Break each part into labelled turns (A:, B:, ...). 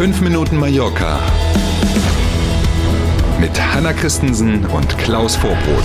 A: 5 Minuten Mallorca mit Hanna Christensen und Klaus Vorbrot.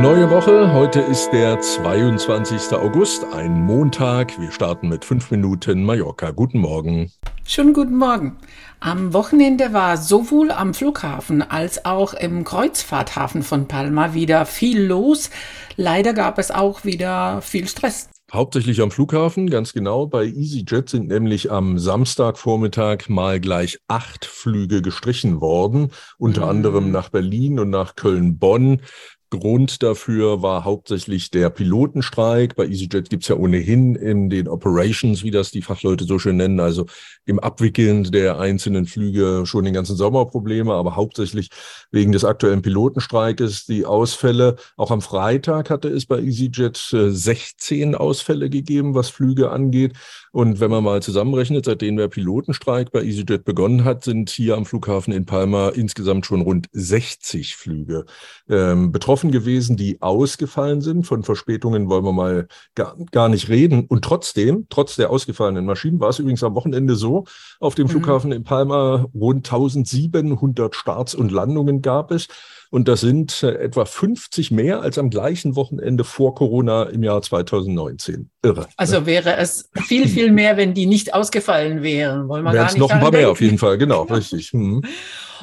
B: Neue Woche, heute ist der 22. August, ein Montag. Wir starten mit 5 Minuten Mallorca. Guten Morgen.
C: Schönen guten Morgen. Am Wochenende war sowohl am Flughafen als auch im Kreuzfahrthafen von Palma wieder viel los. Leider gab es auch wieder viel Stress.
B: Hauptsächlich am Flughafen, ganz genau. Bei EasyJet sind nämlich am Samstagvormittag mal gleich acht Flüge gestrichen worden, unter mhm. anderem nach Berlin und nach Köln-Bonn. Grund dafür war hauptsächlich der Pilotenstreik. Bei EasyJet gibt's ja ohnehin in den Operations, wie das die Fachleute so schön nennen, also im Abwickeln der einzelnen Flüge schon den ganzen Sommer Probleme, aber hauptsächlich wegen des aktuellen Pilotenstreikes die Ausfälle. Auch am Freitag hatte es bei EasyJet 16 äh, Ausfälle gegeben, was Flüge angeht. Und wenn man mal zusammenrechnet, seitdem der Pilotenstreik bei EasyJet begonnen hat, sind hier am Flughafen in Palma insgesamt schon rund 60 Flüge ähm, betroffen gewesen, die ausgefallen sind. Von Verspätungen wollen wir mal gar, gar nicht reden. Und trotzdem, trotz der ausgefallenen Maschinen, war es übrigens am Wochenende so, auf dem mhm. Flughafen in Palma rund 1700 Starts und Landungen gab es. Und das sind äh, etwa 50 mehr als am gleichen Wochenende vor Corona im Jahr 2019.
C: Irre. Also wäre es viel, viel mehr, wenn die nicht ausgefallen wären.
B: Wollen wir gar nicht noch ein paar denken. mehr auf jeden Fall, genau, richtig.
C: Mhm.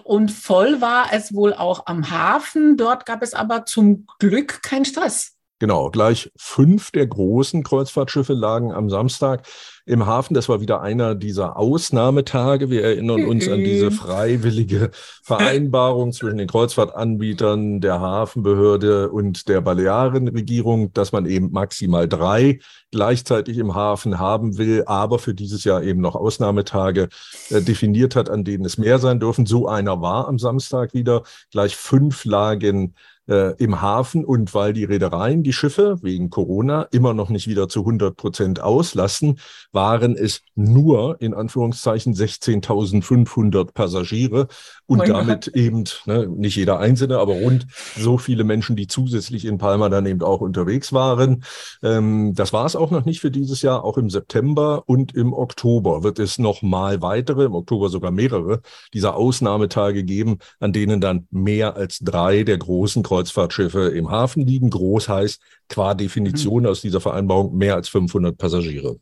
C: Und voll war es wohl auch am Hafen. Dort gab es aber zum Glück keinen Stress.
B: Genau, gleich fünf der großen Kreuzfahrtschiffe lagen am Samstag im Hafen. Das war wieder einer dieser Ausnahmetage. Wir erinnern uns an diese freiwillige Vereinbarung zwischen den Kreuzfahrtanbietern, der Hafenbehörde und der Balearenregierung, dass man eben maximal drei gleichzeitig im Hafen haben will, aber für dieses Jahr eben noch Ausnahmetage äh, definiert hat, an denen es mehr sein dürfen. So einer war am Samstag wieder. Gleich fünf lagen äh, im Hafen und weil die Reedereien die Schiffe wegen Corona immer noch nicht wieder zu 100 Prozent auslassen, waren es nur in Anführungszeichen 16.500 Passagiere und mein damit eben ne, nicht jeder Einzelne, aber rund so viele Menschen, die zusätzlich in Palma dann eben auch unterwegs waren. Ähm, das war es auch noch nicht für dieses Jahr. Auch im September und im Oktober wird es noch mal weitere, im Oktober sogar mehrere dieser Ausnahmetage geben, an denen dann mehr als drei der großen Kreuzfahrtschiffe im Hafen liegen. Groß heißt qua Definition mhm. aus dieser Vereinbarung mehr als 500 Passagiere.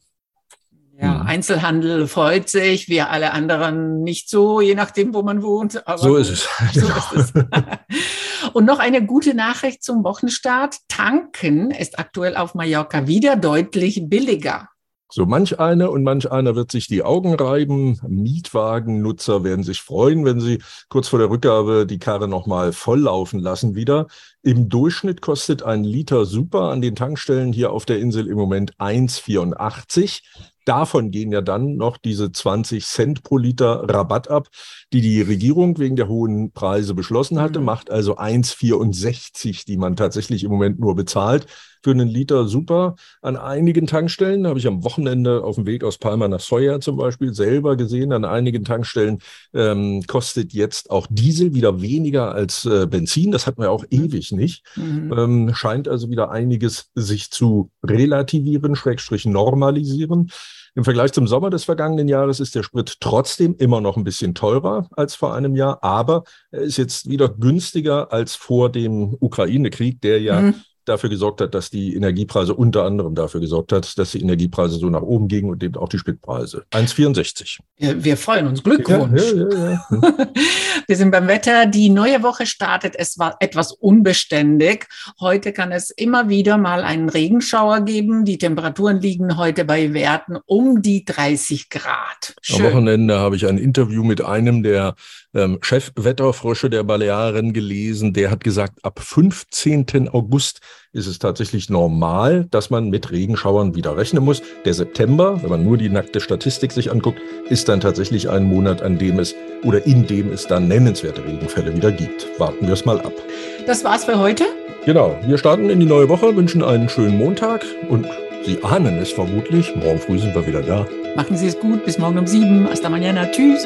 C: Ja, mhm. Einzelhandel freut sich, wir alle anderen nicht so, je nachdem, wo man wohnt.
B: so ist es. So ist es.
C: Und noch eine gute Nachricht zum Wochenstart. Tanken ist aktuell auf Mallorca wieder deutlich billiger.
B: So manch einer und manch einer wird sich die Augen reiben. Mietwagennutzer werden sich freuen, wenn sie kurz vor der Rückgabe die Karre nochmal volllaufen lassen wieder. Im Durchschnitt kostet ein Liter Super an den Tankstellen hier auf der Insel im Moment 1,84. Davon gehen ja dann noch diese 20 Cent pro Liter Rabatt ab, die die Regierung wegen der hohen Preise beschlossen hatte, mhm. macht also 1,64, die man tatsächlich im Moment nur bezahlt für einen Liter super. An einigen Tankstellen habe ich am Wochenende auf dem Weg aus Palma nach Soja zum Beispiel selber gesehen. An einigen Tankstellen ähm, kostet jetzt auch Diesel wieder weniger als äh, Benzin. Das hatten wir auch mhm. ewig nicht. Mhm. Ähm, scheint also wieder einiges sich zu relativieren, Schrägstrich normalisieren. Im Vergleich zum Sommer des vergangenen Jahres ist der Sprit trotzdem immer noch ein bisschen teurer als vor einem Jahr, aber er ist jetzt wieder günstiger als vor dem Ukraine-Krieg, der ja mhm dafür gesorgt hat, dass die Energiepreise unter anderem dafür gesorgt hat, dass die Energiepreise so nach oben gingen und eben auch die Spitpreise. 1,64.
C: Wir freuen uns. Glückwunsch. Ja, ja, ja, Wir sind beim Wetter. Die neue Woche startet. Es war etwas unbeständig. Heute kann es immer wieder mal einen Regenschauer geben. Die Temperaturen liegen heute bei Werten um die 30 Grad.
B: Schön. Am Wochenende habe ich ein Interview mit einem der ähm, Chefwetterfrösche der Balearen gelesen. Der hat gesagt, ab 15. August ist es tatsächlich normal, dass man mit Regenschauern wieder rechnen muss. Der September, wenn man nur die nackte Statistik sich anguckt, ist dann tatsächlich ein Monat, an dem es oder in dem es dann nennenswerte Regenfälle wieder gibt. Warten wir es mal ab.
C: Das war's für heute.
B: Genau, wir starten in die neue Woche, wünschen einen schönen Montag und Sie ahnen es vermutlich. Morgen früh sind wir wieder da.
C: Machen Sie es gut. Bis morgen um sieben. Hasta mañana. Tschüss.